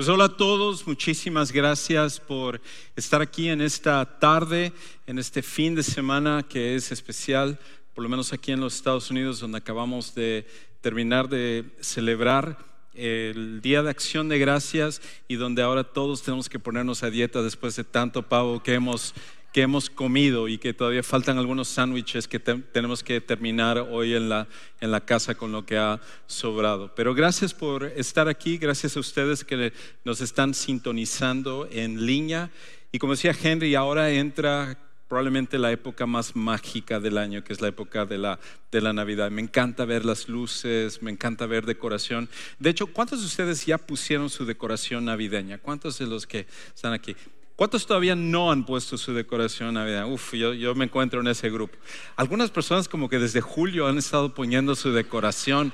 Pues hola a todos, muchísimas gracias por estar aquí en esta tarde, en este fin de semana que es especial, por lo menos aquí en los Estados Unidos, donde acabamos de terminar de celebrar el Día de Acción de Gracias y donde ahora todos tenemos que ponernos a dieta después de tanto pavo que hemos que hemos comido y que todavía faltan algunos sándwiches que tenemos que terminar hoy en la, en la casa con lo que ha sobrado. Pero gracias por estar aquí, gracias a ustedes que nos están sintonizando en línea. Y como decía Henry, ahora entra probablemente la época más mágica del año, que es la época de la, de la Navidad. Me encanta ver las luces, me encanta ver decoración. De hecho, ¿cuántos de ustedes ya pusieron su decoración navideña? ¿Cuántos de los que están aquí? ¿Cuántos todavía no han puesto su decoración navideña? Uf, yo, yo, me encuentro en ese grupo. Algunas personas como que desde julio han estado poniendo su decoración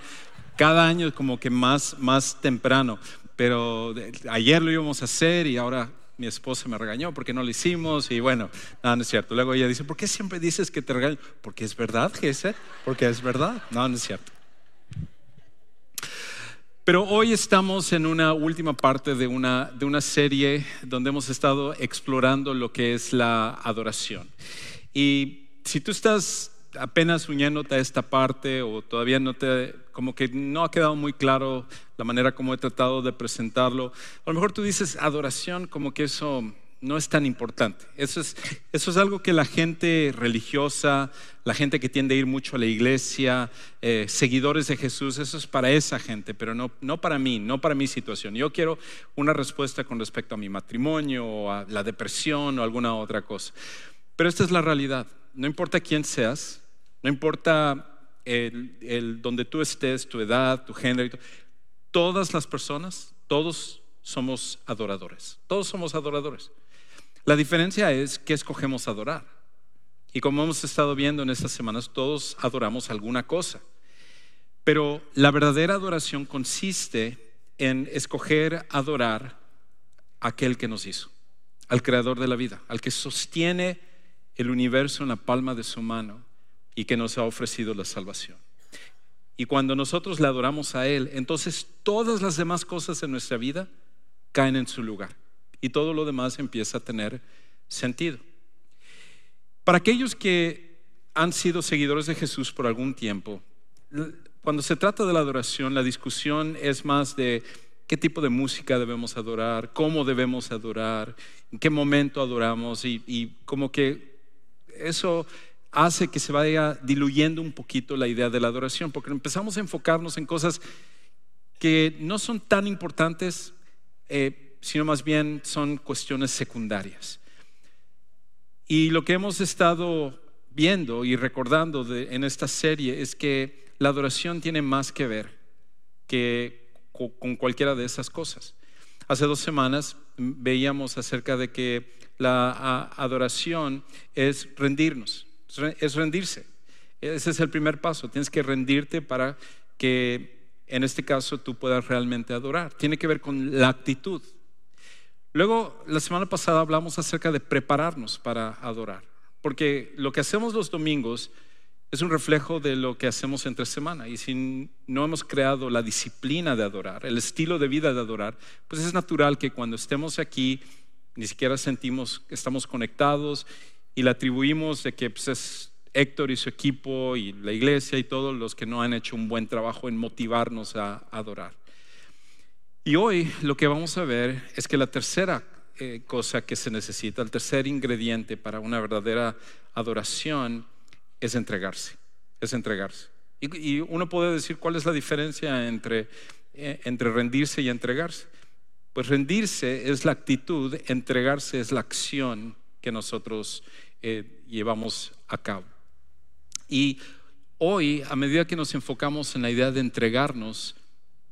cada año como que más, más temprano. Pero ayer lo íbamos a hacer y ahora mi esposa me regañó porque no lo hicimos y bueno, no, no es cierto. Luego ella dice, ¿por qué siempre dices que te regaño? Porque es verdad, Jesse, porque es verdad. No, no es cierto. Pero hoy estamos en una última parte de una, de una serie donde hemos estado explorando lo que es la adoración. Y si tú estás apenas uniéndote a esta parte o todavía no te, como que no ha quedado muy claro la manera como he tratado de presentarlo, a lo mejor tú dices adoración como que eso no es tan importante. Eso es, eso es algo que la gente religiosa, la gente que tiende a ir mucho a la iglesia, eh, seguidores de Jesús, eso es para esa gente, pero no, no para mí, no para mi situación. Yo quiero una respuesta con respecto a mi matrimonio o a la depresión o alguna otra cosa. Pero esta es la realidad. No importa quién seas, no importa el, donde tú estés, tu edad, tu género, todas las personas, todos somos adoradores. Todos somos adoradores. La diferencia es que escogemos adorar. Y como hemos estado viendo en estas semanas, todos adoramos alguna cosa. Pero la verdadera adoración consiste en escoger adorar a aquel que nos hizo, al creador de la vida, al que sostiene el universo en la palma de su mano y que nos ha ofrecido la salvación. Y cuando nosotros le adoramos a Él, entonces todas las demás cosas en nuestra vida caen en su lugar y todo lo demás empieza a tener sentido. Para aquellos que han sido seguidores de Jesús por algún tiempo, cuando se trata de la adoración, la discusión es más de qué tipo de música debemos adorar, cómo debemos adorar, en qué momento adoramos y, como que eso hace que se vaya diluyendo un poquito la idea de la adoración, porque empezamos a enfocarnos en cosas que no son tan importantes. Eh, sino más bien son cuestiones secundarias. Y lo que hemos estado viendo y recordando en esta serie es que la adoración tiene más que ver que con cualquiera de esas cosas. Hace dos semanas veíamos acerca de que la adoración es rendirnos, es rendirse. Ese es el primer paso. Tienes que rendirte para que en este caso tú puedas realmente adorar. Tiene que ver con la actitud. Luego, la semana pasada hablamos acerca de prepararnos para adorar, porque lo que hacemos los domingos es un reflejo de lo que hacemos entre semana. Y si no hemos creado la disciplina de adorar, el estilo de vida de adorar, pues es natural que cuando estemos aquí ni siquiera sentimos que estamos conectados y le atribuimos de que pues, es Héctor y su equipo y la iglesia y todos los que no han hecho un buen trabajo en motivarnos a adorar. Y hoy lo que vamos a ver es que la tercera eh, cosa que se necesita, el tercer ingrediente para una verdadera adoración es entregarse, es entregarse. Y, uno puede decir cuál es la diferencia entre, eh, entre rendirse y entregarse. Pues rendirse es la actitud, entregarse es la acción que nosotros eh, llevamos a cabo. Y hoy, a medida que nos enfocamos en la idea de entregarnos,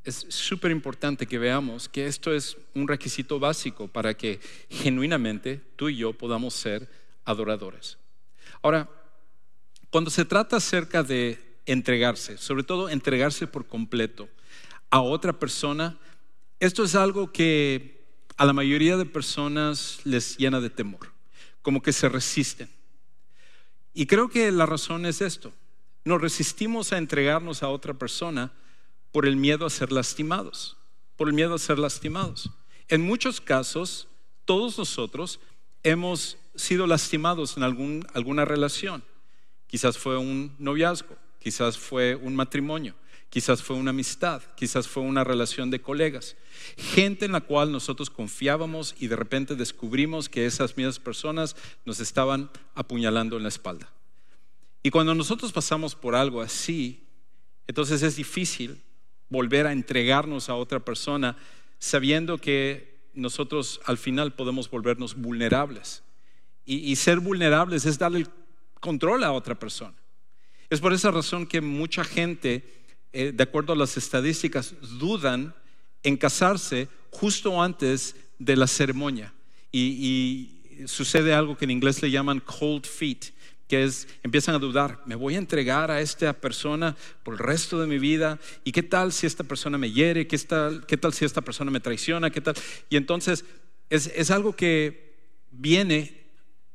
es súper importante que veamos que esto es un requisito básico para que genuinamente tú y yo podamos ser adoradores. Ahora, cuando se trata acerca de entregarse, sobre todo entregarse por completo a otra persona, esto es algo que a la mayoría de personas les llena de temor, como que se resisten. Y creo que la razón es esto. Nos resistimos a entregarnos a otra persona por el miedo a ser lastimados, por el miedo a ser lastimados. En muchos casos, todos nosotros hemos sido lastimados en algún, alguna relación. Quizás fue un noviazgo, quizás fue un matrimonio, quizás fue una amistad, quizás fue una relación de colegas. Gente en la cual nosotros confiábamos y de repente descubrimos que esas mismas personas nos estaban apuñalando en la espalda. Y cuando nosotros pasamos por algo así, entonces es difícil volver a entregarnos a otra persona sabiendo que nosotros al final podemos volvernos vulnerables. Y, ser vulnerables es darle control a otra persona. Es por esa razón que mucha gente, eh, de acuerdo a las estadísticas, dudan en casarse justo antes de la ceremonia. y sucede algo que en inglés le llaman cold feet, que es, empiezan a dudar, ¿me voy a entregar a esta persona por el resto de mi vida? ¿Y qué tal si esta persona me hiere? ¿Qué tal, qué tal si esta persona me traiciona? ¿Qué tal? Y entonces es, es algo que viene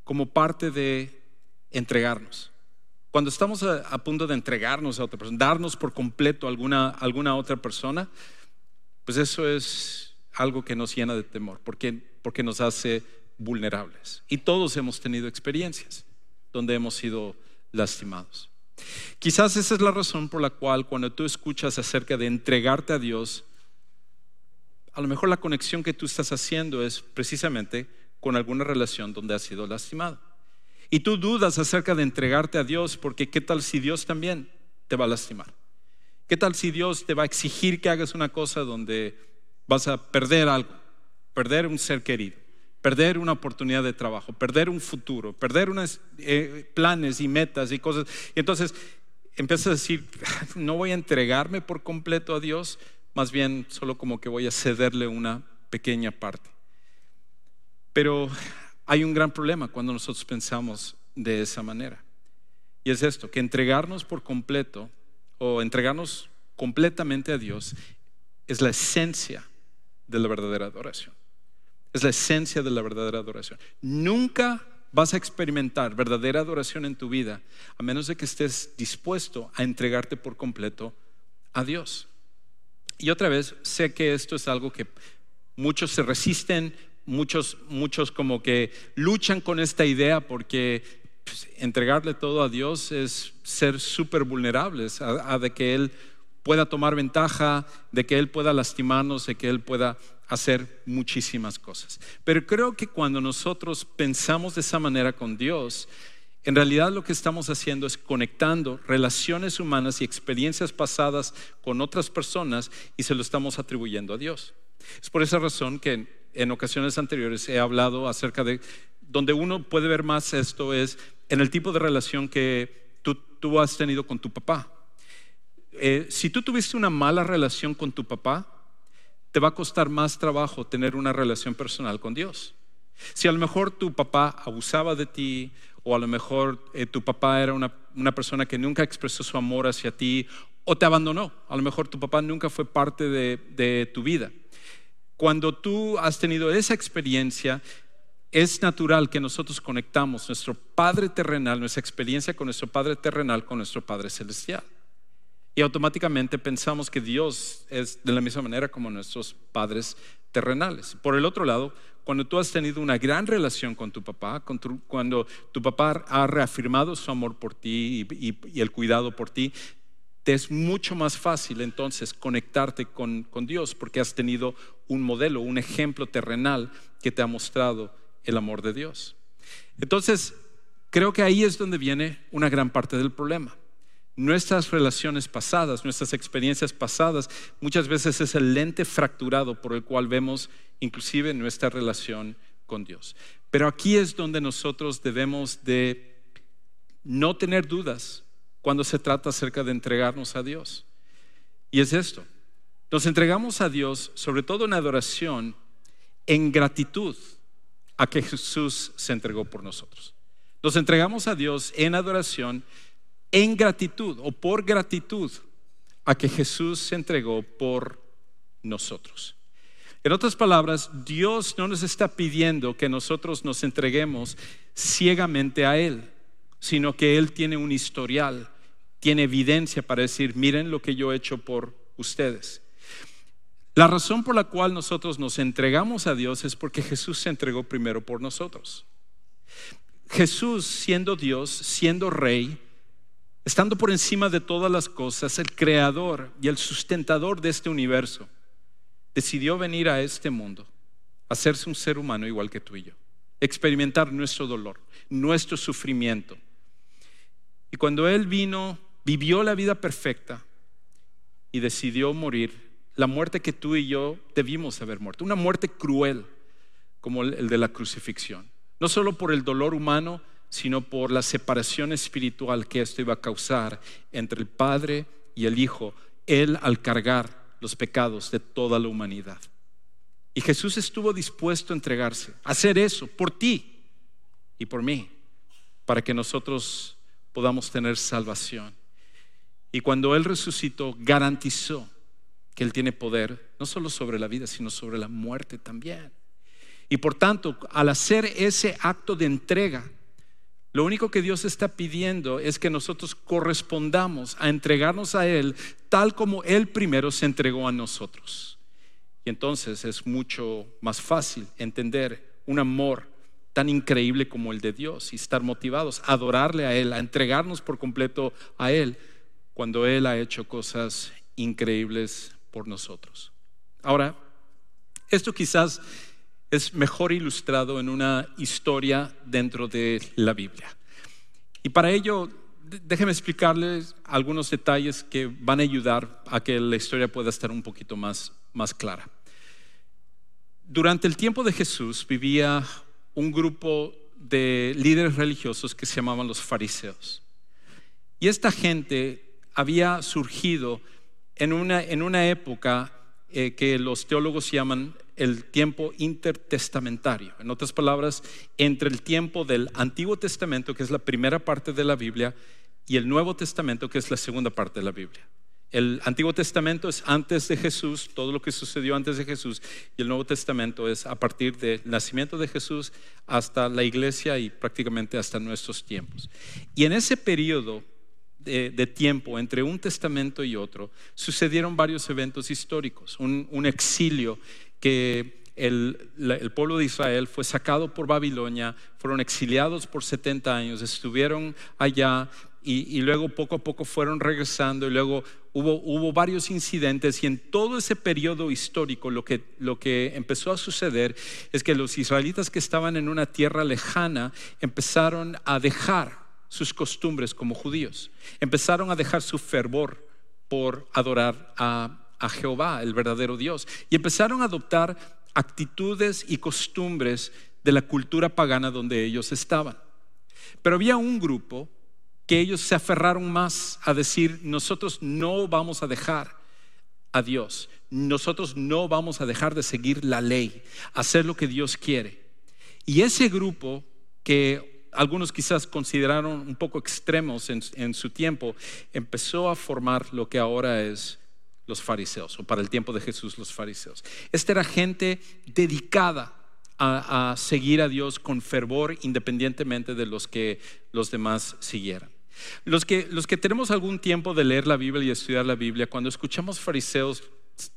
como parte de entregarnos. Cuando estamos a, punto de entregarnos a otra persona, darnos por completo a alguna, alguna otra persona, pues eso es algo que nos llena de temor, porque, porque nos hace vulnerables. Y todos hemos tenido experiencias donde hemos sido lastimados. Quizás esa es la razón por la cual cuando tú escuchas acerca de entregarte a Dios, a lo mejor la conexión que tú estás haciendo es precisamente con alguna relación donde has sido lastimado. Y tú dudas acerca de entregarte a Dios porque ¿qué tal si Dios también te va a lastimar? ¿Qué tal si Dios te va a exigir que hagas una cosa donde vas a perder algo, perder un ser querido? Perder una oportunidad de trabajo, perder un futuro, perder unos eh, planes y metas y cosas. Y entonces empiezas a decir, no voy a entregarme por completo a Dios, más bien solo como que voy a cederle una pequeña parte. Pero hay un gran problema cuando nosotros pensamos de esa manera. Y es esto, que entregarnos por completo o entregarnos completamente a Dios es la esencia de la verdadera adoración. Es la esencia de la verdadera adoración. Nunca vas a experimentar verdadera adoración en tu vida a menos de que estés dispuesto a entregarte por completo a Dios. Y otra vez, sé que esto es algo que muchos se resisten, muchos, muchos como que luchan con esta idea porque pues, entregarle todo a Dios es ser súper vulnerables a, a de que Él pueda tomar ventaja, de que Él pueda lastimarnos, de que Él pueda hacer muchísimas cosas. Pero creo que cuando nosotros pensamos de esa manera con Dios, en realidad lo que estamos haciendo es conectando relaciones humanas y experiencias pasadas con otras personas y se lo estamos atribuyendo a Dios. Es por esa razón que en, ocasiones anteriores he hablado acerca de donde uno puede ver más esto es en el tipo de relación que tú, has tenido con tu papá. Eh, si tú tuviste una mala relación con tu papá, te va a costar más trabajo tener una relación personal con Dios. Si a lo mejor tu papá abusaba de ti o a lo mejor eh, tu papá era una, persona que nunca expresó su amor hacia ti o te abandonó, a lo mejor tu papá nunca fue parte de, de tu vida. Cuando tú has tenido esa experiencia, es natural que nosotros conectamos nuestro Padre terrenal, nuestra experiencia con nuestro Padre terrenal, con nuestro Padre celestial. Y automáticamente pensamos que Dios es de la misma manera como nuestros padres terrenales. Por el otro lado, cuando tú has tenido una gran relación con tu papá, cuando tu papá ha reafirmado su amor por ti y, el cuidado por ti, te es mucho más fácil entonces conectarte con, Dios porque has tenido un modelo, un ejemplo terrenal que te ha mostrado el amor de Dios. Entonces, creo que ahí es donde viene una gran parte del problema nuestras relaciones pasadas, nuestras experiencias pasadas, muchas veces es el lente fracturado por el cual vemos inclusive nuestra relación con Dios. Pero aquí es donde nosotros debemos de no tener dudas cuando se trata acerca de entregarnos a Dios. Y es esto, nos entregamos a Dios, sobre todo en adoración, en gratitud a que Jesús se entregó por nosotros. Nos entregamos a Dios en adoración en gratitud o por gratitud a que Jesús se entregó por nosotros. En otras palabras, Dios no nos está pidiendo que nosotros nos entreguemos ciegamente a Él, sino que Él tiene un historial, tiene evidencia para decir, miren lo que yo he hecho por ustedes. La razón por la cual nosotros nos entregamos a Dios es porque Jesús se entregó primero por nosotros. Jesús, siendo Dios, siendo Rey, estando por encima de todas las cosas, el creador y el sustentador de este universo, decidió venir a este mundo, hacerse un ser humano igual que tú y yo, experimentar nuestro dolor, nuestro sufrimiento. Y cuando Él vino, vivió la vida perfecta y decidió morir, la muerte que tú y yo debimos haber muerto, una muerte cruel como el de la crucifixión, no solo por el dolor humano, sino por la separación espiritual que esto iba a causar entre el Padre y el Hijo, Él al cargar los pecados de toda la humanidad. Y Jesús estuvo dispuesto a entregarse, a hacer eso por ti y por mí, para que nosotros podamos tener salvación. Y cuando Él resucitó, garantizó que Él tiene poder, no solo sobre la vida, sino sobre la muerte también. Y por tanto, al hacer ese acto de entrega, lo único que Dios está pidiendo es que nosotros correspondamos a entregarnos a Él tal como Él primero se entregó a nosotros. Y entonces es mucho más fácil entender un amor tan increíble como el de Dios y estar motivados a adorarle a Él, a entregarnos por completo a Él cuando Él ha hecho cosas increíbles por nosotros. Ahora, esto quizás es mejor ilustrado en una historia dentro de la Biblia. Y para ello, déjenme explicarles algunos detalles que van a ayudar a que la historia pueda estar un poquito más, más clara. Durante el tiempo de Jesús vivía un grupo de líderes religiosos que se llamaban los fariseos. Y esta gente había surgido en una, en una época eh, que los teólogos llaman el tiempo intertestamentario. En otras palabras, entre el tiempo del Antiguo Testamento, que es la primera parte de la Biblia, y el Nuevo Testamento, que es la segunda parte de la Biblia. El Antiguo Testamento es antes de Jesús, todo lo que sucedió antes de Jesús, y el Nuevo Testamento es a partir del nacimiento de Jesús hasta la iglesia y prácticamente hasta nuestros tiempos. Y en ese periodo de, tiempo entre un testamento y otro, sucedieron varios eventos históricos, un exilio que el, pueblo de Israel fue sacado por Babilonia, fueron exiliados por 70 años, estuvieron allá y, luego poco a poco fueron regresando y luego hubo, hubo, varios incidentes y en todo ese periodo histórico lo que, lo que empezó a suceder es que los israelitas que estaban en una tierra lejana empezaron a dejar sus costumbres como judíos, empezaron a dejar su fervor por adorar a a Jehová, el verdadero Dios. Y empezaron a adoptar actitudes y costumbres de la cultura pagana donde ellos estaban. Pero había un grupo que ellos se aferraron más a decir, nosotros no vamos a dejar a Dios, nosotros no vamos a dejar de seguir la ley, hacer lo que Dios quiere. Y ese grupo que algunos quizás consideraron un poco extremos en, su tiempo, empezó a formar lo que ahora es los fariseos, o para el tiempo de Jesús los fariseos. Esta era gente dedicada a, seguir a Dios con fervor independientemente de los que los demás siguieran. Los que, los que tenemos algún tiempo de leer la Biblia y estudiar la Biblia, cuando escuchamos fariseos,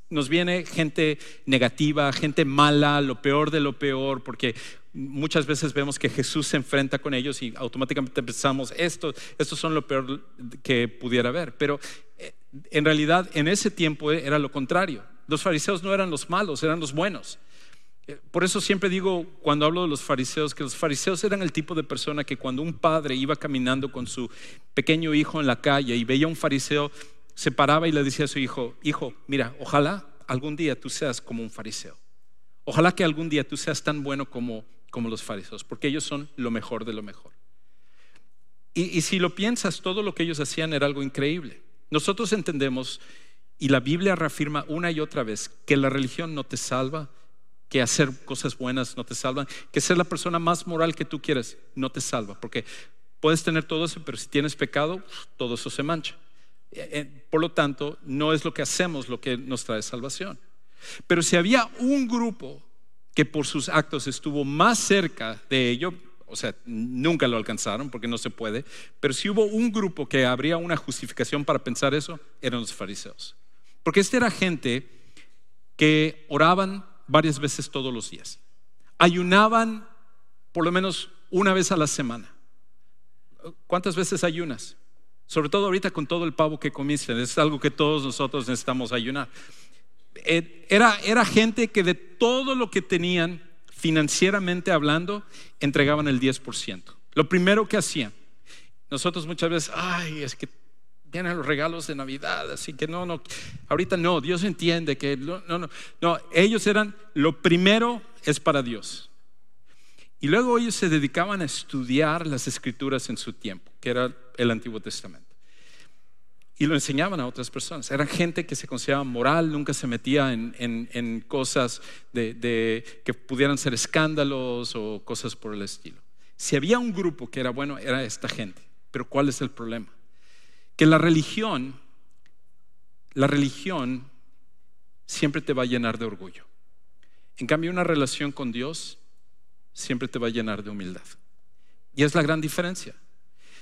nos viene gente negativa, gente mala, lo peor de lo peor, porque muchas veces vemos que Jesús se enfrenta con ellos y automáticamente pensamos, esto, estos son lo peor que pudiera haber. Pero en realidad en ese tiempo era lo contrario. Los fariseos no eran los malos, eran los buenos. Eh, por eso siempre digo cuando hablo de los fariseos que los fariseos eran el tipo de persona que cuando un padre iba caminando con su pequeño hijo en la calle y veía a un fariseo, se paraba y le decía a su hijo, hijo, mira, ojalá algún día tú seas como un fariseo. Ojalá que algún día tú seas tan bueno como, como los fariseos, porque ellos son lo mejor de lo mejor. y si lo piensas, todo lo que ellos hacían era algo increíble. Nosotros entendemos, y la Biblia reafirma una y otra vez, que la religión no te salva, que hacer cosas buenas no te salvan, que ser la persona más moral que tú quieras no te salva, porque puedes tener todo eso, pero si tienes pecado, todo eso se mancha. Eh, eh, por lo tanto, no es lo que hacemos lo que nos trae salvación. Pero si había un grupo que por sus actos estuvo más cerca de ello, o sea, nunca lo alcanzaron porque no se puede, pero si hubo un grupo que habría una justificación para pensar eso, eran los fariseos. Porque esta era gente que oraban varias veces todos los días. Ayunaban por lo menos una vez a la semana. ¿Cuántas veces ayunas? Sobre todo ahorita con todo el pavo que comiste. Es algo que todos nosotros necesitamos ayunar. Eh, era, era gente que de todo lo que tenían financieramente hablando, entregaban el 10%. Lo primero que hacían. Nosotros muchas veces, ay, es que vienen los regalos de Navidad, así que no, no, ahorita no, Dios entiende que no, no, no, no, ellos eran, lo primero es para Dios. Y luego ellos se dedicaban a estudiar las escrituras en su tiempo, que era el Antiguo Testamento. Y lo enseñaban a otras personas. Eran gente que se consideraba moral, nunca se metía en, cosas de, que pudieran ser escándalos o cosas por el estilo. Si había un grupo que era bueno, era esta gente. Pero ¿cuál es el problema? Que la religión, la religión siempre te va a llenar de orgullo. En cambio, una relación con Dios siempre te va a llenar de humildad. Y es la gran diferencia.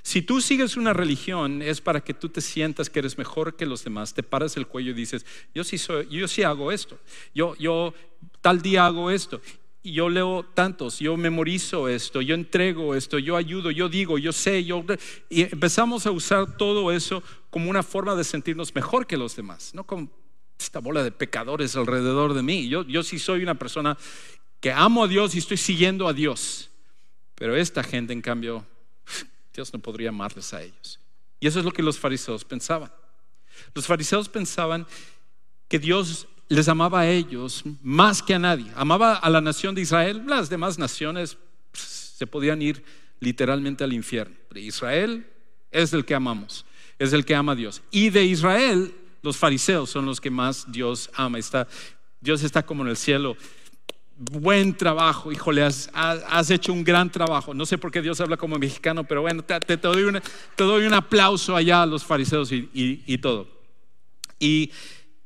Si tú sigues una religión es para que tú te sientas que eres mejor que los demás, te paras el cuello y dices, yo sí yo sí hago esto. Yo yo tal día hago esto. Y yo leo tantos, yo memorizo esto, yo entrego esto, yo ayudo, yo digo, yo sé, yo y empezamos a usar todo eso como una forma de sentirnos mejor que los demás, no con esta bola de pecadores alrededor de mí. Yo, yo sí soy una persona que amo a Dios y estoy siguiendo a Dios. Pero esta gente, en cambio, Dios no podría amarles a ellos. Y eso es lo que los fariseos pensaban. Los fariseos pensaban que Dios les amaba a ellos más que a nadie. Amaba a la nación de Israel. Las demás naciones pues, se podían ir literalmente al infierno. Pero Israel es el que amamos, es el que ama a Dios. Y de Israel, los fariseos son los que más Dios ama. Está, Dios está como en el cielo buen trabajo, híjole, has, has, hecho un gran trabajo. No sé por qué Dios habla como mexicano, pero bueno, te, te, doy, un aplauso allá a los fariseos y, todo. Y,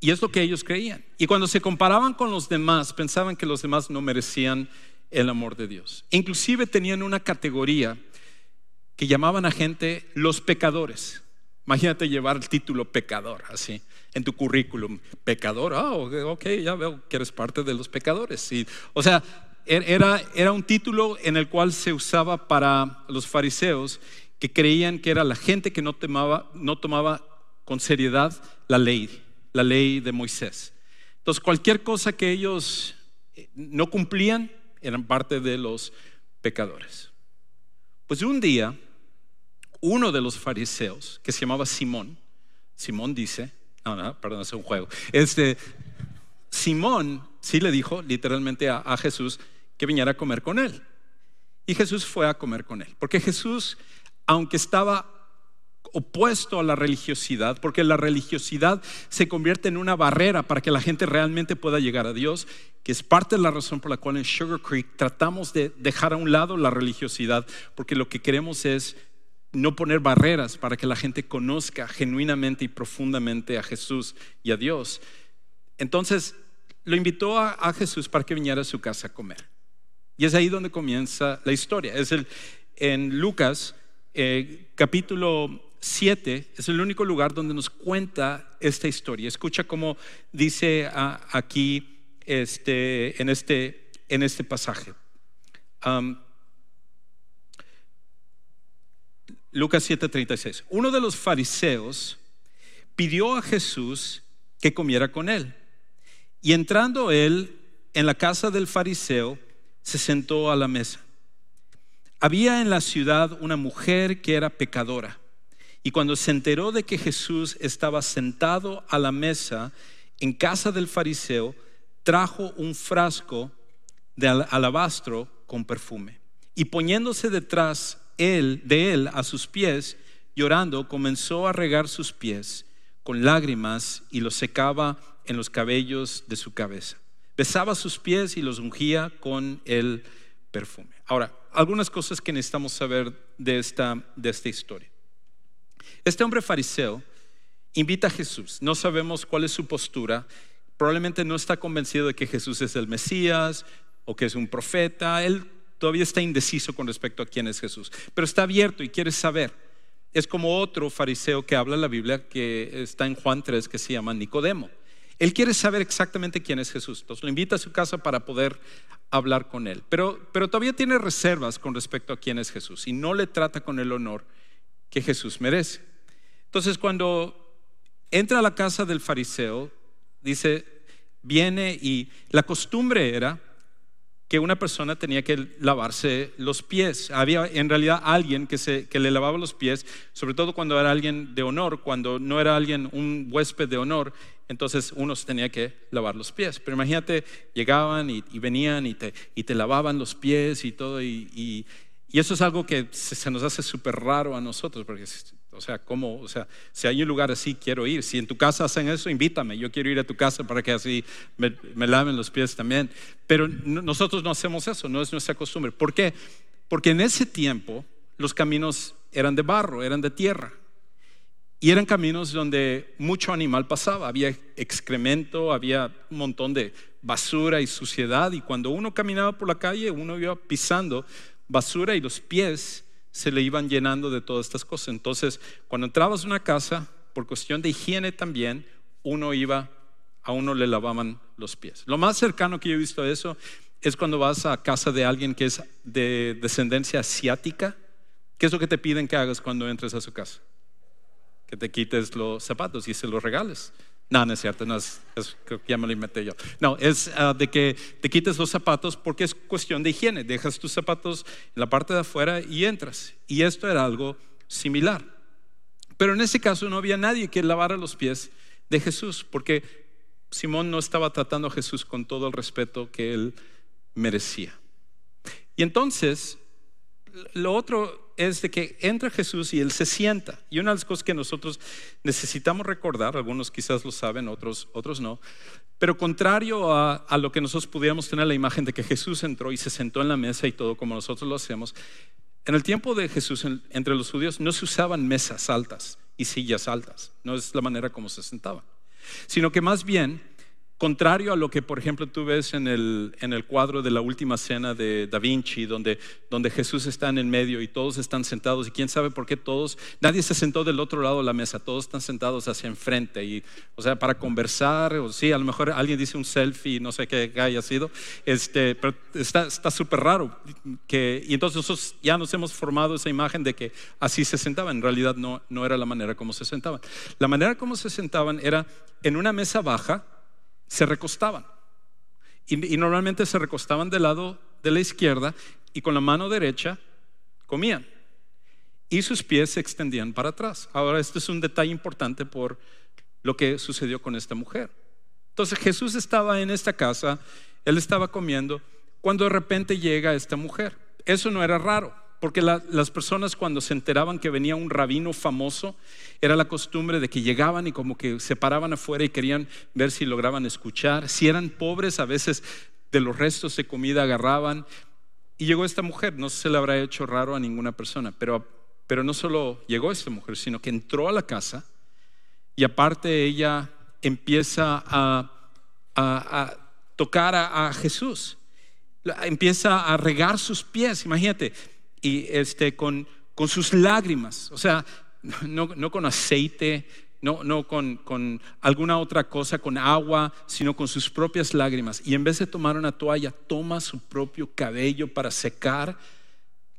y, es lo que ellos creían. Y cuando se comparaban con los demás, pensaban que los demás no merecían el amor de Dios. Inclusive tenían una categoría que llamaban a gente los pecadores. Imagínate llevar el título pecador así en tu currículum. Pecador, ah, ok, ya veo que eres parte de los pecadores. o sea, er, era, era un título en el cual se usaba para los fariseos que creían que era la gente que no, tomaba, no tomaba con seriedad la ley, la ley de Moisés. Entonces, cualquier cosa que ellos eh, no cumplían eran parte de los pecadores. Pues un día, uno de los fariseos, que se llamaba Simón, Simón dice, no, no, perdón, es un juego. Este, Simón sí le dijo literalmente a, a Jesús que viniera a comer con él. Y Jesús fue a comer con él. Porque Jesús, aunque estaba opuesto a la religiosidad, porque la religiosidad se convierte en una barrera para que la gente realmente pueda llegar a Dios, que es parte de la razón por la cual en Sugar Creek tratamos de dejar a un lado la religiosidad, porque lo que queremos es no poner barreras para que la gente conozca genuinamente y profundamente a Jesús y a Dios. Entonces, lo invitó a, Jesús para que viniera a su casa a comer. Y es ahí donde comienza la historia. Es el, en Lucas, eh, capítulo 7, es el único lugar donde nos cuenta esta historia. Escucha cómo dice aquí este, en, este, en este pasaje. Lucas 7:36. Uno de los fariseos pidió a Jesús que comiera con él. Y entrando él en la casa del fariseo, se sentó a la mesa. Había en la ciudad una mujer que era pecadora. Y cuando se enteró de que Jesús estaba sentado a la mesa en casa del fariseo, trajo un frasco de alabastro con perfume. Y poniéndose detrás él, de él a sus pies, llorando, comenzó a regar sus pies con lágrimas y los secaba en los cabellos de su cabeza. Besaba sus pies y los ungía con el perfume. Ahora, algunas cosas que necesitamos saber de esta, de esta historia. Este hombre fariseo invita a Jesús. No sabemos cuál es su postura. Probablemente no está convencido de que Jesús es el Mesías o que es un profeta. Él todavía está indeciso con respecto a quién es Jesús, pero está abierto y quiere saber. Es como otro fariseo que habla en la Biblia que está en Juan 3 que se llama Nicodemo. Él quiere saber exactamente quién es Jesús. Entonces lo invita a su casa para poder hablar con él. Pero, pero todavía tiene reservas con respecto a quién es Jesús y no le trata con el honor que Jesús merece. Entonces cuando entra a la casa del fariseo, dice, viene y la costumbre era que una persona tenía que lavarse los pies. Había en realidad alguien que, se, que le lavaba los pies, sobre todo cuando era alguien de honor, cuando no era alguien, un huésped de honor, entonces uno tenía que lavar los pies. Pero imagínate, llegaban y, venían y te, y te, lavaban los pies y todo, y, eso es algo que se, nos hace súper raro a nosotros, porque o sea, ¿cómo? O sea, si hay un lugar así, quiero ir. Si en tu casa hacen eso, invítame. Yo quiero ir a tu casa para que así me, laven los pies también. Pero nosotros no hacemos eso, no es nuestra costumbre. ¿Por qué? Porque en ese tiempo los caminos eran de barro, eran de tierra. Y eran caminos donde mucho animal pasaba. Había excremento, había un montón de basura y suciedad. Y cuando uno caminaba por la calle, uno iba pisando basura y los pies se le iban llenando de todas estas cosas. Entonces, cuando entrabas a una casa, por cuestión de higiene también, uno iba, a uno le lavaban los pies. Lo más cercano que yo he visto a eso es cuando vas a casa de alguien que es de descendencia asiática. ¿Qué es lo que te piden que hagas cuando entres a su casa? Que te quites los zapatos y se los regales. No, no es cierto, no es, ya me lo inventé yo. No, es ah, de que te quites los zapatos porque es cuestión de higiene. Dejas tus zapatos en la parte de afuera y entras. Y esto era algo similar. Pero en ese caso no había nadie que lavara los pies de Jesús, porque Simón no estaba tratando a Jesús con todo el respeto que él merecía. Y entonces, lo otro es de que entra Jesús y Él se sienta. Y una de las cosas que nosotros necesitamos recordar, algunos quizás lo saben, otros, otros no, pero contrario a, lo que nosotros pudiéramos tener la imagen de que Jesús entró y se sentó en la mesa y todo como nosotros lo hacemos, en el tiempo de Jesús entre los judíos no se usaban mesas altas y sillas altas, no es la manera como se sentaban, sino que más bien Contrario a lo que, por ejemplo, tú ves en el, en el cuadro de la última cena de Da Vinci, donde, donde Jesús está en el medio y todos están sentados, y quién sabe por qué todos, nadie se sentó del otro lado de la mesa, todos están sentados hacia enfrente, y, o sea, para conversar, o sí, a lo mejor alguien dice un selfie, no sé qué haya sido, este, pero está súper raro. Que, y entonces nosotros ya nos hemos formado esa imagen de que así se sentaban, en realidad no, no era la manera como se sentaban. La manera como se sentaban era en una mesa baja, se recostaban. Y, normalmente se recostaban del lado de la izquierda y con la mano derecha comían. Y sus pies se extendían para atrás. Ahora, este es un detalle importante por lo que sucedió con esta mujer. Entonces Jesús estaba en esta casa, él estaba comiendo, cuando de repente llega esta mujer. Eso no era raro. Porque las personas cuando se enteraban que venía un rabino famoso, era la costumbre de que llegaban y como que se paraban afuera y querían ver si lograban escuchar. Si eran pobres, a veces de los restos de comida agarraban. Y llegó esta mujer, no se le habrá hecho raro a ninguna persona, pero, pero no solo llegó esta mujer, sino que entró a la casa y aparte ella empieza a, tocar a Jesús, empieza a regar sus pies, imagínate y este, con, con sus lágrimas, o sea, no, no con aceite, no, no con, con, alguna otra cosa, con agua, sino con sus propias lágrimas. Y en vez de tomar una toalla, toma su propio cabello para secar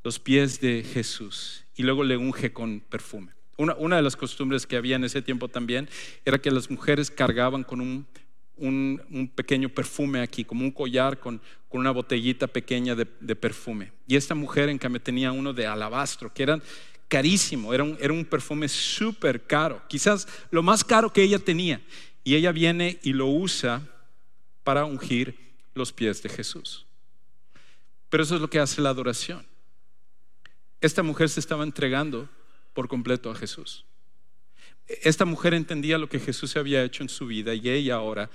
los pies de Jesús y luego le unge con perfume. Una, una de las costumbres que había en ese tiempo también era que las mujeres cargaban con un un, pequeño perfume aquí, como un collar con, una botellita pequeña de, perfume. Y esta mujer, en cambio, tenía uno de alabastro, que era carísimo, era un, era un perfume súper caro, quizás lo más caro que ella tenía. Y ella viene y lo usa para ungir los pies de Jesús. Pero eso es lo que hace la adoración. Esta mujer se estaba entregando por completo a Jesús. Esta mujer entendía lo que Jesús había hecho en su vida y ella ahora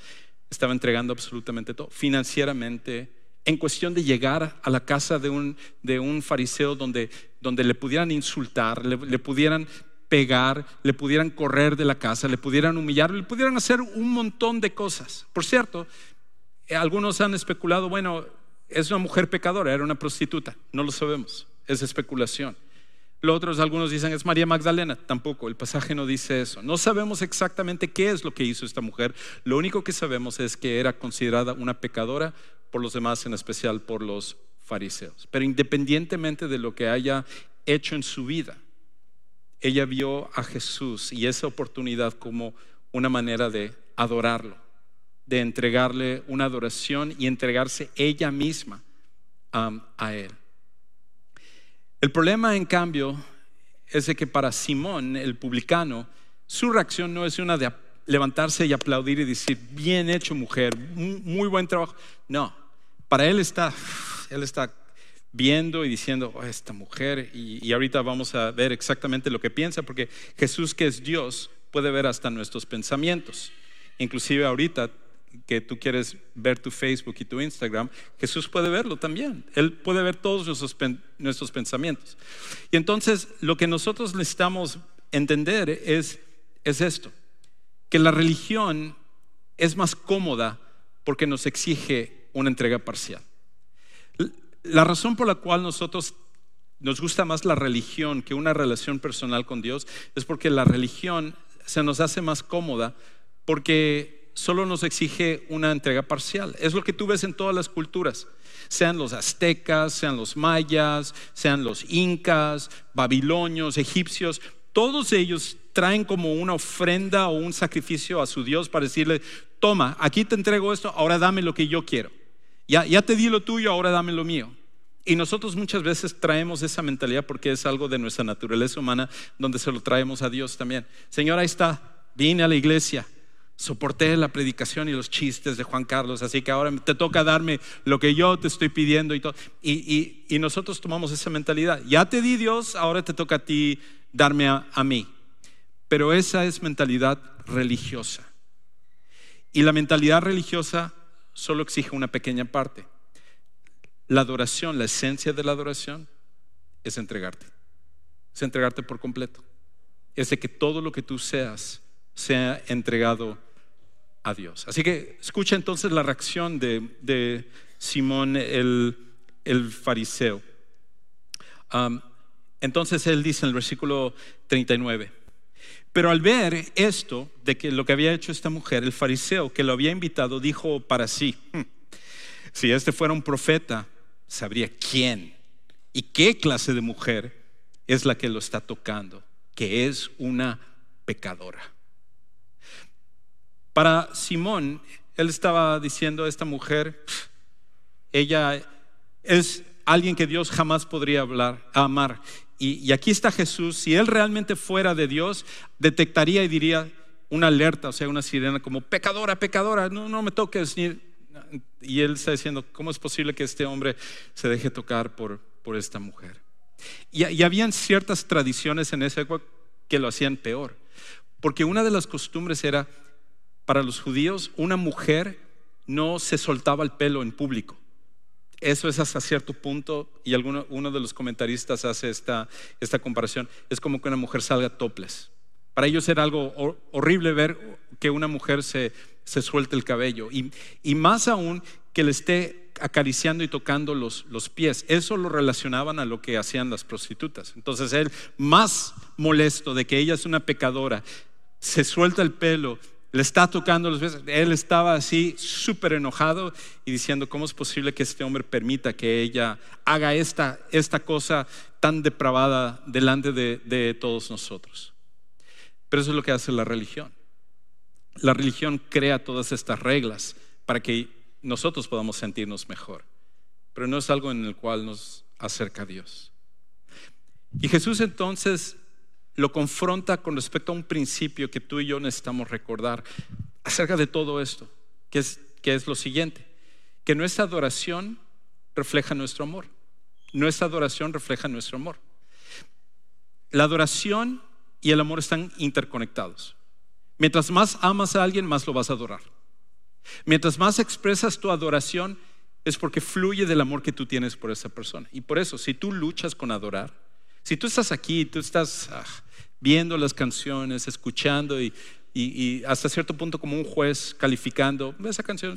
estaba entregando absolutamente todo, financieramente, en cuestión de llegar a la casa de un, de un fariseo donde, donde le pudieran insultar, le, pudieran pegar, le pudieran correr de la casa, le pudieran humillar, le pudieran hacer un montón de cosas. Por cierto, eh, algunos han especulado, bueno, es una mujer pecadora, era una prostituta, no lo sabemos, es especulación. Otros, algunos dicen, es María Magdalena. Tampoco, el pasaje no dice eso. No sabemos exactamente qué es lo que hizo esta mujer. Lo único que sabemos es que era considerada una pecadora por los demás, en especial por los fariseos. Pero independientemente de lo que haya hecho en su vida, ella vio a Jesús y esa oportunidad como una manera de adorarlo, de entregarle una adoración y entregarse ella misma a Él. El problema, en cambio, es de que para Simón, el publicano, su reacción no es una de levantarse y aplaudir y decir, bien hecho mujer, muy buen trabajo. No, para él está, él está viendo y diciendo, oh, esta mujer, y, y, ahorita vamos a ver exactamente lo que piensa, porque Jesús que es Dios puede ver hasta nuestros pensamientos. Inclusive ahorita que tú quieres ver tu Facebook y tu Instagram, Jesús puede verlo también. Él puede ver todos nuestros, pensamientos. Y entonces lo que nosotros necesitamos entender es, es esto, que la religión es más cómoda porque nos exige una entrega parcial. La razón por la cual nosotros nos gusta más la religión que una relación personal con Dios es porque la religión se nos hace más cómoda porque solo nos exige una entrega parcial. Es lo que tú ves en todas las culturas, sean los aztecas, sean los mayas, sean los incas, babilonios, egipcios, todos ellos traen como una ofrenda o un sacrificio a su Dios para decirle, toma, aquí te entrego esto, ahora dame lo que yo quiero. Ya, ya te di lo tuyo, ahora dame lo mío. Y nosotros muchas veces traemos esa mentalidad porque es algo de nuestra naturaleza humana donde se lo traemos a Dios también. Señor, ahí está, vine a la iglesia, soporté la predicación y los chistes de Juan Carlos, así que ahora te toca darme lo que yo te estoy pidiendo y todo. Y, nosotros tomamos esa mentalidad. Ya te di Dios, ahora te toca a ti darme a, a mí. Pero esa es mentalidad religiosa. Y la mentalidad religiosa solo exige una pequeña parte. La adoración, la esencia de la adoración es entregarte. Es entregarte por completo. Es de que todo lo que tú seas sea entregado a. Así que escucha entonces la reacción de, Simón el, fariseo. entonces él dice en el versículo 39, pero al ver esto, de que lo que había hecho esta mujer, el fariseo que lo había invitado, dijo para sí, hmm, si este fuera un profeta, sabría quién y qué clase de mujer es la que lo está tocando, que es una pecadora. Para Simón, él estaba diciendo, esta mujer, ella es alguien que Dios jamás podría hablar, amar. Y, aquí está Jesús, si él realmente fuera de Dios, detectaría y diría una alerta, o sea, una sirena como pecadora, pecadora, no, no me toques. Y él está diciendo, ¿cómo es posible que este hombre se deje tocar por, por esta mujer? Y, y habían ciertas tradiciones en esa época que lo hacían peor, porque una de las costumbres era para los judíos, una mujer no se soltaba el pelo en público. Eso es hasta cierto punto, y alguno, uno de los comentaristas hace esta, esta comparación, es como que una mujer salga toples. Para ellos era algo horrible ver que una mujer se, se suelte el cabello, y, y, más aún que le esté acariciando y tocando los, los pies. Eso lo relacionaban a lo que hacían las prostitutas. Entonces él, más molesto de que ella es una pecadora, se suelta el pelo le está tocando los pies. Él estaba así súper enojado y diciendo, ¿cómo es posible que este hombre permita que ella haga esta, esta cosa tan depravada delante de, de todos nosotros? Pero eso es lo que hace la religión. La religión crea todas estas reglas para que nosotros podamos sentirnos mejor, pero no es algo en el cual nos acerca a Dios. Y Jesús entonces lo confronta con respecto a un principio que tú y yo necesitamos recordar acerca de todo esto, que es, que es lo siguiente, que nuestra adoración refleja nuestro amor. Nuestra adoración refleja nuestro amor. La adoración y el amor están interconectados. Mientras más amas a alguien, más lo vas a adorar. Mientras más expresas tu adoración, es porque fluye del amor que tú tienes por esa persona. Y por eso, si tú luchas con adorar, si tú estás aquí, tú estás ah, viendo las canciones, escuchando y, hasta cierto punto como un juez calificando, esa canción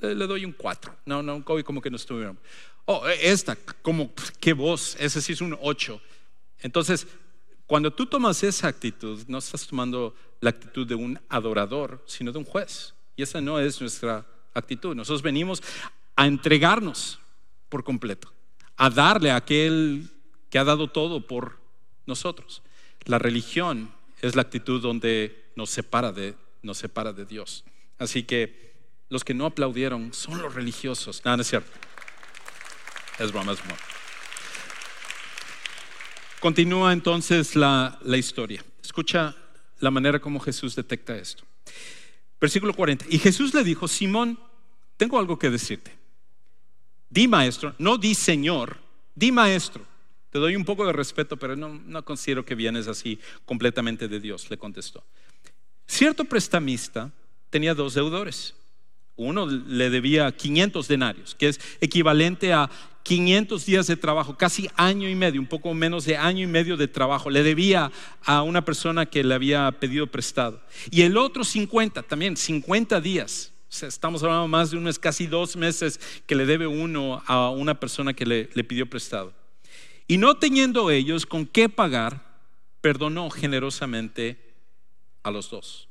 eh, le doy un 4, no, no, como que no estuvieron. Oh, e, esta, como, qué voz, ese sí es un 8. Entonces, cuando tú tomas esa actitud, no estás tomando la actitud de un adorador, sino de un juez. Y esa no es nuestra actitud. Nosotros venimos a entregarnos por completo, a darle a aquel que ha dado todo por nosotros. La religión es la actitud donde nos separa de, Dios. Así que los que no aplaudieron son los religiosos. No, no es cierto. Es broma, es broma. Continúa entonces la, la historia. Escucha la manera como Jesús detecta esto. Versículo 40. Y Jesús le dijo, Simón, tengo algo que decirte. Di maestro, no di Señor, di maestro. Te doy un poco de respeto, pero no, no considero que vienes así completamente de Dios, le contestó. Cierto prestamista tenía dos deudores. Uno le debía 500 denarios, que es equivalente a 500 días de trabajo, casi año y medio, un poco menos de año y medio de trabajo. Le debía a una persona que le había pedido prestado. Y el otro 50, también 50 días. estamos hablando más de unos casi dos meses que le debe uno a una persona que le, le pidió prestado. Y no teniendo ellos con qué pagar, perdonó generosamente a los dos.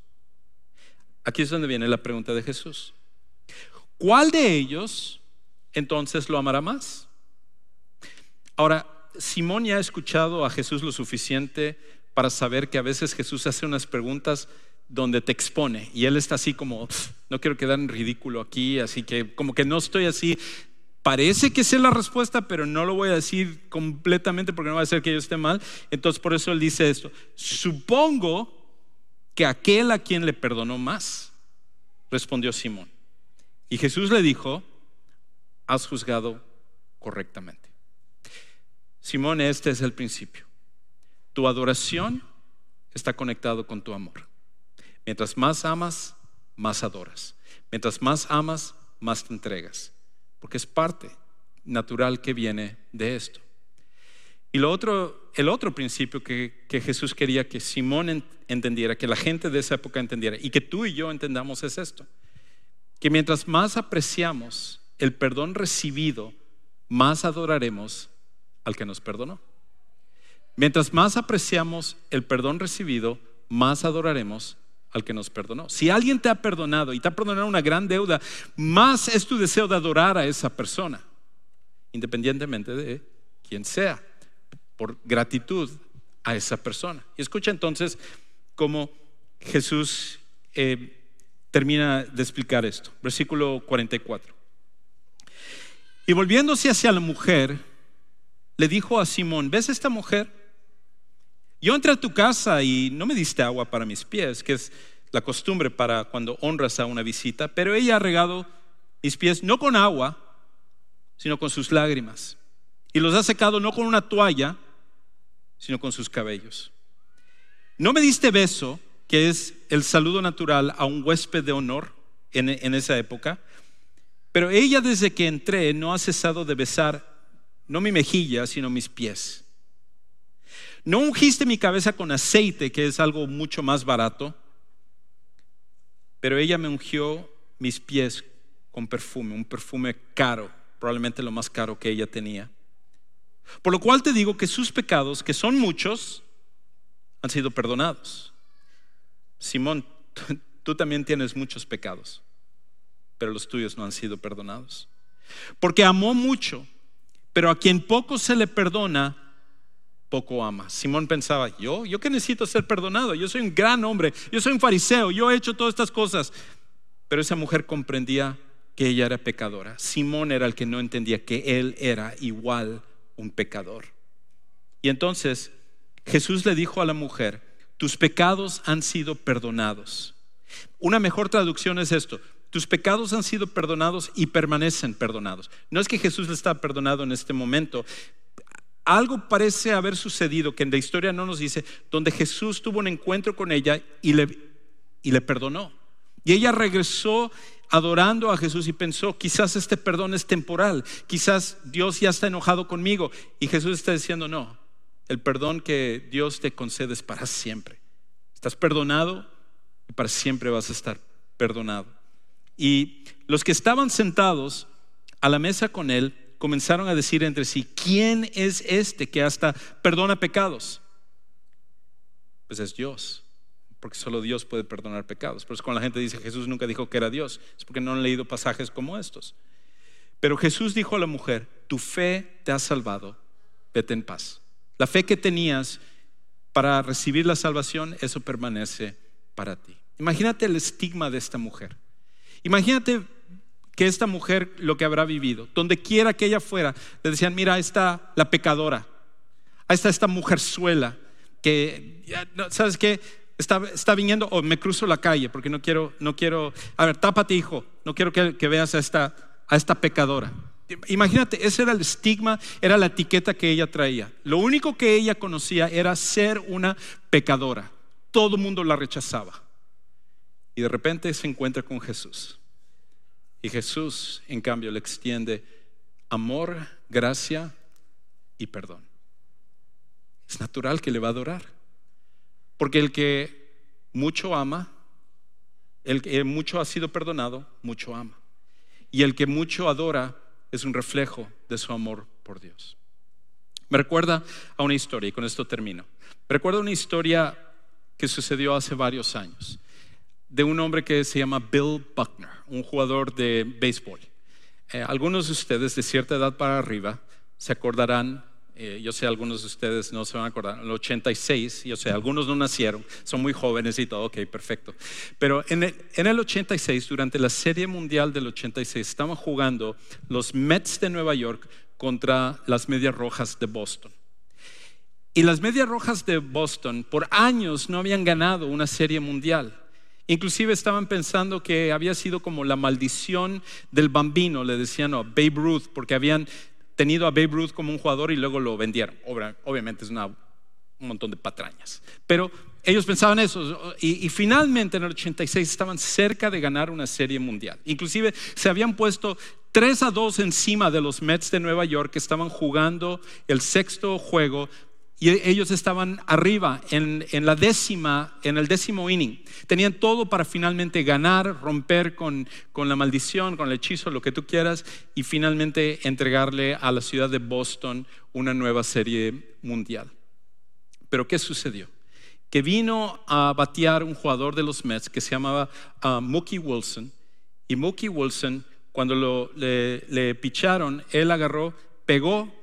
Aquí es donde viene la pregunta de Jesús. ¿Cuál de ellos entonces lo amará más? Ahora, Simón ya ha escuchado a Jesús lo suficiente para saber que a veces Jesús hace unas preguntas donde te expone y él está así como, no quiero quedar en ridículo aquí, así que como que no estoy así. Parece que sé la respuesta, pero no lo voy a decir completamente porque no va a ser que yo esté mal. Entonces por eso él dice esto. Supongo que aquel a quien le perdonó más, respondió Simón. Y Jesús le dijo, has juzgado correctamente. Simón, este es el principio. Tu adoración está conectado con tu amor. Mientras más amas, más adoras. Mientras más amas, más te entregas. Porque es parte natural que viene de esto. Y lo otro, el otro principio que, Jesús quería que Simón entendiera, que la gente de esa época entendiera y que tú y yo entendamos es esto que mientras más apreciamos el perdón recibido, más adoraremos al que nos perdonó. Mientras más apreciamos el perdón recibido, más adoraremos al que nos perdonó. Si alguien te ha perdonado y te ha perdonado una gran deuda, más es tu deseo de adorar a esa persona, independientemente de quién sea, por gratitud a esa persona. Y escucha entonces cómo Jesús eh, termina de explicar esto. Versículo 44. Y volviéndose hacia la mujer, le dijo a Simón, ¿ves esta mujer? Yo entré a tu casa y no me diste agua para mis pies, que es la costumbre para cuando honras a una visita, pero ella ha regado mis pies no con agua, sino con sus lágrimas. Y los ha secado no con una toalla, sino con sus cabellos. No me diste beso, que es el saludo natural a un huésped de honor en, esa época. Pero ella desde que entré no ha cesado de besar no mi mejilla, sino mis pies. No ungiste mi cabeza con aceite, que es algo mucho más barato, pero ella me ungió mis pies con perfume, un perfume caro, probablemente lo más caro que ella tenía. Por lo cual te digo que sus pecados, que son muchos, han sido perdonados. Simón, tú también tienes muchos pecados, pero los tuyos no han sido perdonados. Porque amó mucho, pero a quien poco se le perdona, poco ama. Simón pensaba, yo, yo que necesito ser perdonado, yo soy un gran hombre, yo soy un fariseo, yo he hecho todas estas cosas. Pero esa mujer comprendía que ella era pecadora. Simón era el que no entendía que él era igual un pecador. Y entonces Jesús le dijo a la mujer, tus pecados han sido perdonados. Una mejor traducción es esto, tus pecados han sido perdonados y permanecen perdonados. No es que Jesús le está perdonado en este momento. Algo parece haber sucedido que en la historia no nos dice, donde Jesús tuvo un encuentro con ella y le, y le perdonó. Y ella regresó adorando a Jesús y pensó, quizás este perdón es temporal, quizás Dios ya está enojado conmigo. Y Jesús está diciendo, no, el perdón que Dios te concede es para siempre. Estás perdonado y para siempre vas a estar perdonado. Y los que estaban sentados a la mesa con él comenzaron a decir entre sí, ¿quién es este que hasta perdona pecados? Pues es Dios, porque solo Dios puede perdonar pecados. Por eso cuando la gente dice Jesús nunca dijo que era Dios, es porque no han leído pasajes como estos. Pero Jesús dijo a la mujer, tu fe te ha salvado, vete en paz. La fe que tenías para recibir la salvación, eso permanece para ti. Imagínate el estigma de esta mujer. Imagínate que esta mujer lo que habrá vivido, donde quiera que ella fuera, le decían, mira, está la pecadora, ahí está esta mujerzuela que, ¿sabes qué? Está, está, viniendo o me cruzo la calle porque no quiero, no quiero, a ver, tápate hijo, no quiero que, que veas a esta, a esta pecadora. Imagínate, ese era el estigma, era la etiqueta que ella traía. Lo único que ella conocía era ser una pecadora. Todo el mundo la rechazaba. Y de repente se encuentra con Jesús. Y Jesús, en cambio, le extiende amor, gracia y perdón. Es natural que le va a adorar. Porque el que mucho ama, el que mucho ha sido perdonado, mucho ama. Y el que mucho adora, es un reflejo de su amor por Dios. Me recuerda a una historia, y con esto termino. Me recuerda una historia que sucedió hace varios años, de un hombre que se llama Bill Buckner, un jugador de béisbol. Eh, algunos de ustedes de cierta edad para arriba se acordarán eh, yo sé, algunos de ustedes no se van a acordar, en el 86, yo sé, algunos no nacieron, son muy jóvenes y todo, ok, perfecto. Pero en el, en el 86, durante la Serie Mundial del 86, estaban jugando los Mets de Nueva York contra las Medias Rojas de Boston. Y las Medias Rojas de Boston por años no habían ganado una Serie Mundial. Inclusive estaban pensando que había sido como la maldición del bambino, le decían a Babe Ruth, porque habían tenido a Babe Ruth como un jugador y luego lo vendieron. Obviamente es una, un montón de patrañas. Pero ellos pensaban eso y, finalmente en el 86 estaban cerca de ganar una serie mundial. Inclusive se habían puesto 3 a 2 encima de los Mets de Nueva York que estaban jugando el sexto juego y ellos estaban arriba en, la décima, en el décimo inning. Tenían todo para finalmente ganar, romper con, con, la maldición, con el hechizo, lo que tú quieras, y finalmente entregarle a la ciudad de Boston una nueva serie mundial. Pero ¿qué sucedió? Que vino a batear un jugador de los Mets que se llamaba uh, Mookie Wilson, y Mookie Wilson, cuando lo, le, le picharon, él agarró, pegó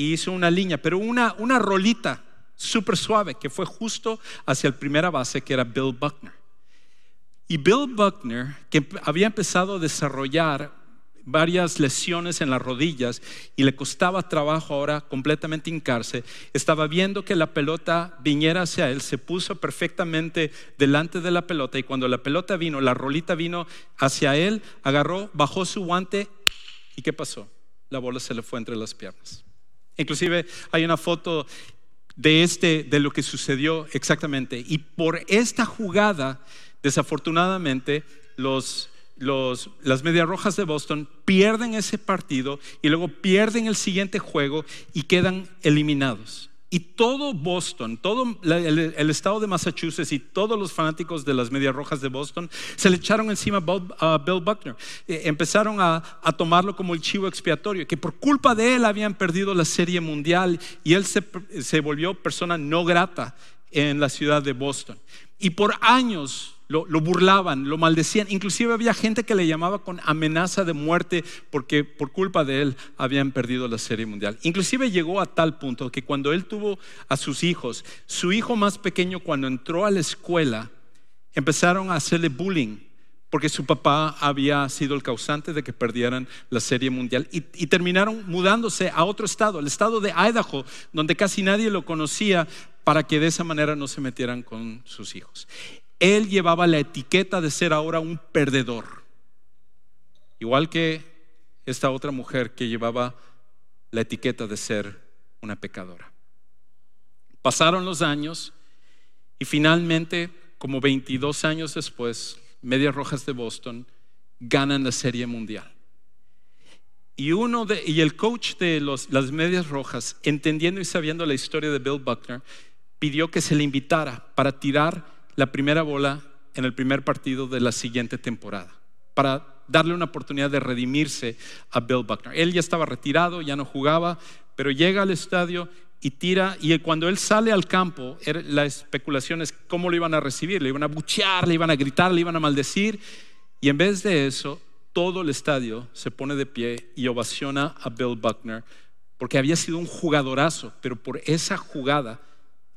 y hizo una línea, pero una, una rolita súper suave que fue justo hacia el primera base que era Bill Buckner. Y Bill Buckner, que había empezado a desarrollar varias lesiones en las rodillas y le costaba trabajo ahora completamente hincarse, estaba viendo que la pelota viniera hacia él, se puso perfectamente delante de la pelota y cuando la pelota vino, la rolita vino hacia él, agarró, bajó su guante y ¿qué pasó? La bola se le fue entre las piernas. Inclusive hay una foto de este, de lo que sucedió exactamente. Y por esta jugada, desafortunadamente, los, los, las Medias Rojas de Boston pierden ese partido y luego pierden el siguiente juego y quedan eliminados. Y todo Boston, todo el, estado de Massachusetts y todos los fanáticos de las Medias Rojas de Boston se le echaron encima a Bill, Buckner. Eh, empezaron a, tomarlo como el chivo expiatorio, que por culpa de él habían perdido la Serie Mundial y él se, se volvió persona no grata en la ciudad de Boston. Y por años lo, burlaban, lo maldecían. Inclusive había gente que le llamaba con amenaza de muerte porque por culpa de él habían perdido la serie mundial. Inclusive llegó a tal punto que cuando él tuvo a sus hijos, su hijo más pequeño cuando entró a la escuela, empezaron a hacerle bullying porque su papá había sido el causante de que perdieran la serie mundial y, y, terminaron mudándose a otro estado, el estado de Idaho, donde casi nadie lo conocía, para que de esa manera no se metieran con sus hijos él llevaba la etiqueta de ser ahora un perdedor. Igual que esta otra mujer que llevaba la etiqueta de ser una pecadora. Pasaron los años y finalmente, como 22 años después, Medias Rojas de Boston ganan la Serie Mundial. Y, uno de, y el coach de las Medias Rojas, entendiendo y sabiendo la historia de Bill Buckner, pidió que se le invitara para tirar la primera bola en el primer partido de la siguiente temporada, para darle una oportunidad de redimirse a Bill Buckner. Él ya estaba retirado, ya no jugaba, pero llega al estadio y tira, y cuando él sale al campo, la especulación es cómo lo iban a recibir, le iban a buchear, le iban a gritar, le iban a maldecir, y en vez de eso, todo el estadio se pone de pie y ovaciona a Bill Buckner, porque había sido un jugadorazo, pero por esa jugada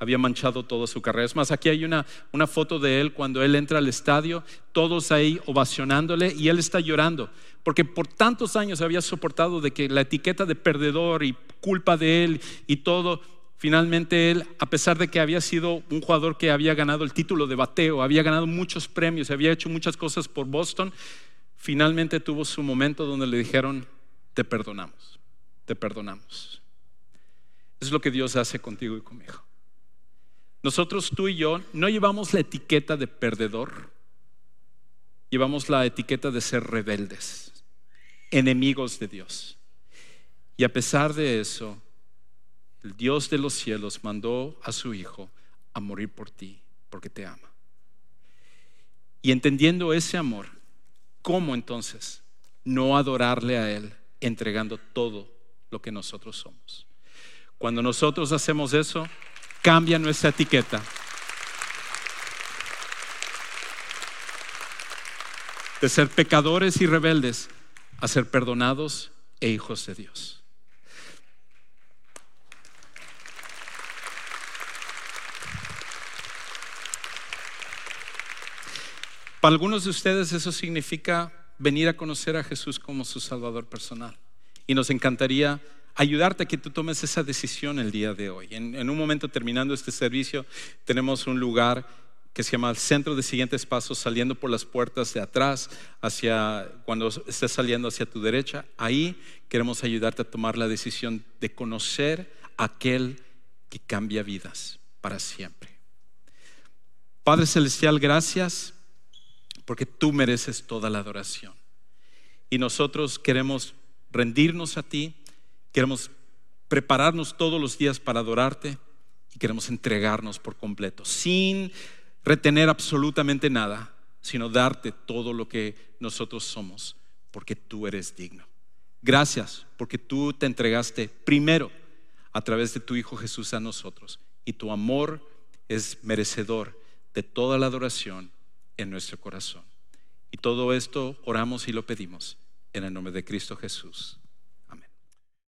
había manchado toda su carrera. Es más, aquí hay una, una foto de él cuando él entra al estadio, todos ahí ovacionándole y él está llorando, porque por tantos años había soportado de que la etiqueta de perdedor y culpa de él y todo, finalmente él, a pesar de que había sido un jugador que había ganado el título de bateo, había ganado muchos premios, había hecho muchas cosas por Boston, finalmente tuvo su momento donde le dijeron, te perdonamos, te perdonamos. Es lo que Dios hace contigo y conmigo. Nosotros, tú y yo, no llevamos la etiqueta de perdedor, llevamos la etiqueta de ser rebeldes, enemigos de Dios. Y a pesar de eso, el Dios de los cielos mandó a su Hijo a morir por ti, porque te ama. Y entendiendo ese amor, ¿cómo entonces no adorarle a Él entregando todo lo que nosotros somos? Cuando nosotros hacemos eso, cambia nuestra etiqueta. De ser pecadores y rebeldes a ser perdonados e hijos de Dios. Para algunos de ustedes eso significa venir a conocer a Jesús como su Salvador personal. Y nos encantaría ayudarte a que tú tomes esa decisión el día de hoy. En, un momento terminando este servicio, tenemos un lugar que se llama el Centro de Siguientes Pasos, saliendo por las puertas de atrás, hacia cuando estés saliendo hacia tu derecha. Ahí queremos ayudarte a tomar la decisión de conocer a aquel que cambia vidas para siempre. Padre Celestial, gracias porque tú mereces toda la adoración. Y nosotros queremos rendirnos a ti, queremos prepararnos todos los días para adorarte y queremos entregarnos por completo, sin retener absolutamente nada, sino darte todo lo que nosotros somos, porque tú eres digno. Gracias, porque tú te entregaste primero a través de tu Hijo Jesús a nosotros y tu amor es merecedor de toda la adoración en nuestro corazón. Y todo esto oramos y lo pedimos en el nombre de Cristo Jesús.